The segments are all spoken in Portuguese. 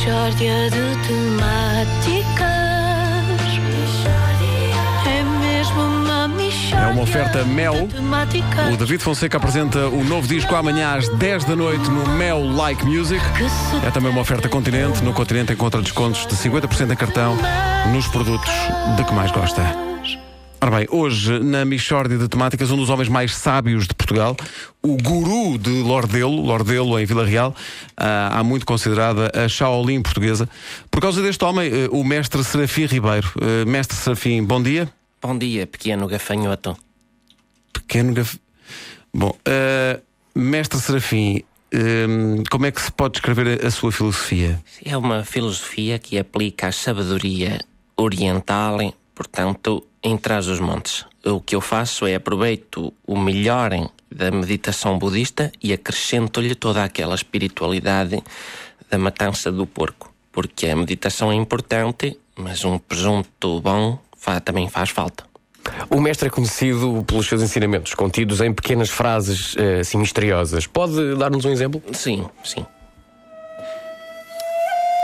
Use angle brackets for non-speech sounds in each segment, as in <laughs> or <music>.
Mishória de temáticas. É mesmo uma mishória É uma oferta Mel. O David Fonseca apresenta o novo disco amanhã às 10 da noite no Mel Like Music. É também uma oferta Continente. No Continente encontra descontos de 50% em cartão nos produtos de que mais gosta. Ora bem, hoje na Michórdia de Temáticas, um dos homens mais sábios de Portugal, o guru de Lordelo, Lordelo em Vila Real, ah, há muito considerada a Shaolin portuguesa. Por causa deste homem, eh, o mestre Serafim Ribeiro. Eh, Mestre Serafim, bom dia. Bom dia, pequeno gafanhoto. Pequeno gaf... Bom, eh, mestre Serafim, como é que se pode descrever a, a sua filosofia? É uma filosofia que aplica a sabedoria oriental, portanto, em trás os montes. O que eu faço é aproveito o melhor da meditação budista e acrescento-lhe toda aquela espiritualidade da matança do porco. Porque a meditação é importante, mas um presunto bom também faz falta. O mestre é conhecido pelos seus ensinamentos, contidos em pequenas frases eh, assim misteriosas. Pode dar-nos um exemplo? Sim, sim.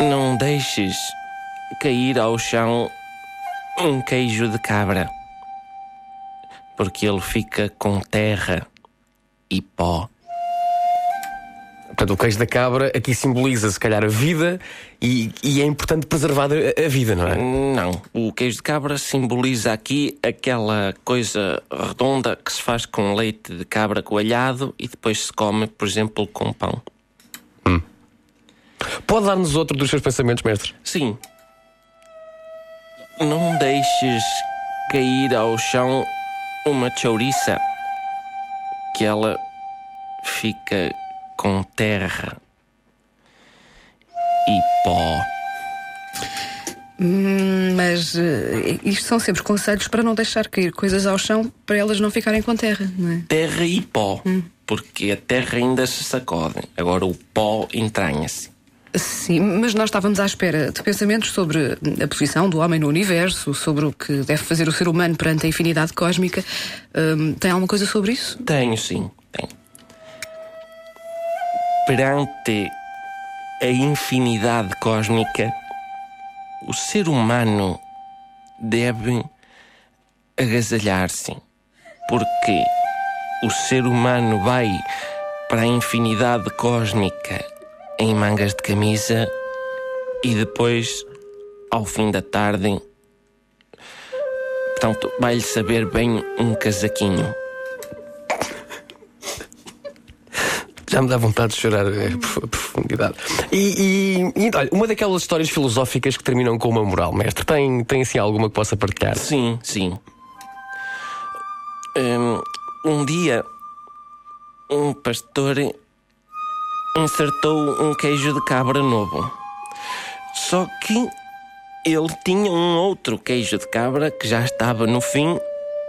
Não deixes cair ao chão um queijo de cabra, porque ele fica com terra e pó. Portanto, o queijo da cabra aqui simboliza, se calhar, a vida e, e é importante preservar a, a vida, não é? Não, o queijo de cabra simboliza aqui aquela coisa redonda que se faz com leite de cabra coalhado e depois se come, por exemplo, com pão. Pode dar-nos outro dos seus pensamentos, mestre? Sim. Não deixes cair ao chão uma chouriça que ela fica com terra e pó. Hum, Mas eh, isto são sempre conselhos para não deixar cair coisas ao chão para elas não ficarem com terra, não é? Terra e pó. Porque a terra ainda se sacode. Agora o pó entranha-se. Sim, mas nós estávamos à espera de pensamentos sobre a posição do homem no universo, sobre o que deve fazer o ser humano perante a infinidade cósmica. Hum, tem alguma coisa sobre isso? Tenho sim. Perante a infinidade cósmica, o ser humano deve agasalhar-se, porque o ser humano vai para a infinidade cósmica em mangas de camisa e depois, ao fim da tarde, portanto, vai-lhe saber bem um casaquinho. Já me dá vontade de chorar a profundidade. E, e- e, olha, uma daquelas histórias filosóficas que terminam com uma moral, mestre, tem, tem assim alguma que possa partilhar? Sim, sim. Hum, Um, dia, um pastor insertou um queijo de cabra novo. Só que ele tinha um outro queijo de cabra que já estava no fim,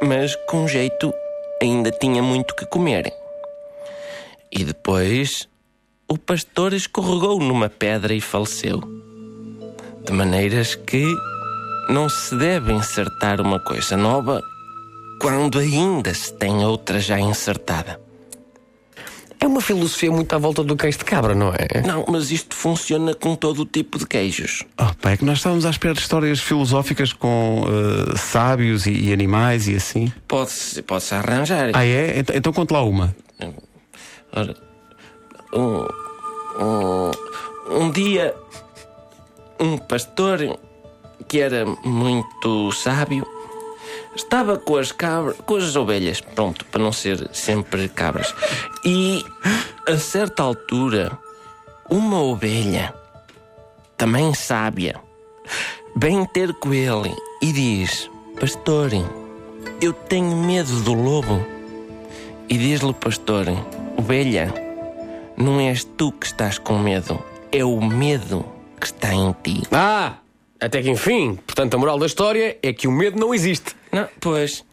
mas com jeito ainda tinha muito que comer. E depois o pastor escorregou numa pedra e faleceu. De maneiras que não se deve insertar uma coisa nova quando ainda se tem outra já insertada. É uma filosofia muito à volta do queijo de cabra, não é? Não, mas isto funciona com todo o tipo de queijos. Oh, pá, é que nós estávamos à espera de histórias filosóficas com eh, sábios e, e animais e assim. Pode-se pode -se arranjar. Ah, é? Então, então conte lá uma. Ora, um, um, um dia, um pastor que era muito sábio estava com as cabras, com as ovelhas, pronto, para não ser sempre cabras. E a certa altura, uma ovelha, também sábia, vem ter com ele e diz: Pastor, eu tenho medo do lobo. E diz-lhe o pastor: Ovelha, não és tu que estás com medo, é o medo que está em ti. Ah! Até que enfim, portanto, a moral da história é que o medo não existe. Não, pois.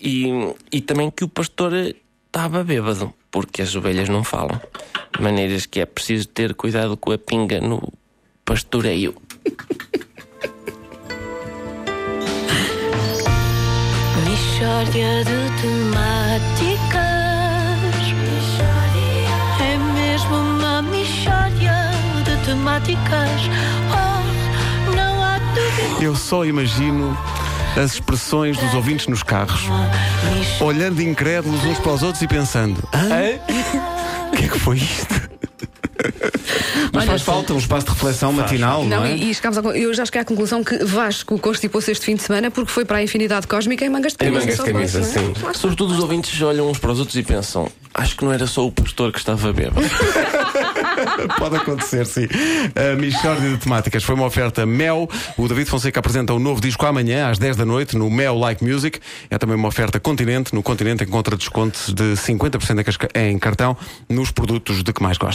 E, e também que o pastor estava bêbado, porque as ovelhas não falam. De maneiras que é preciso ter cuidado com a pinga no pastoreio. <laughs> Mishória de temáticas. É mesmo uma mishória de temáticas. Eu só imagino as expressões dos ouvintes nos carros, olhando incrédulos uns para os outros e pensando: Hã? O que é que foi isto? Mas Olha, faz falta um espaço de reflexão matinal, não, Não, é? e, e chegámos ao, eu já cheguei à conclusão que Vasco constipou-se este fim de semana porque foi para a infinidade cósmica em mangas de Em camisa. mangas de camisa, é? sim. Claro. Sobretudo os ouvintes olham uns para os outros e pensam: acho que não era só o pastor que estava bêbado. <laughs> <laughs> Pode acontecer, sim. A Michórdia de Temáticas foi uma oferta Mel. O David Fonseca apresenta um novo disco amanhã, às 10 da noite, no Mel Like Music. É também uma oferta Continente. No Continente encontra descontos de 50% em cartão nos produtos de que mais gosta.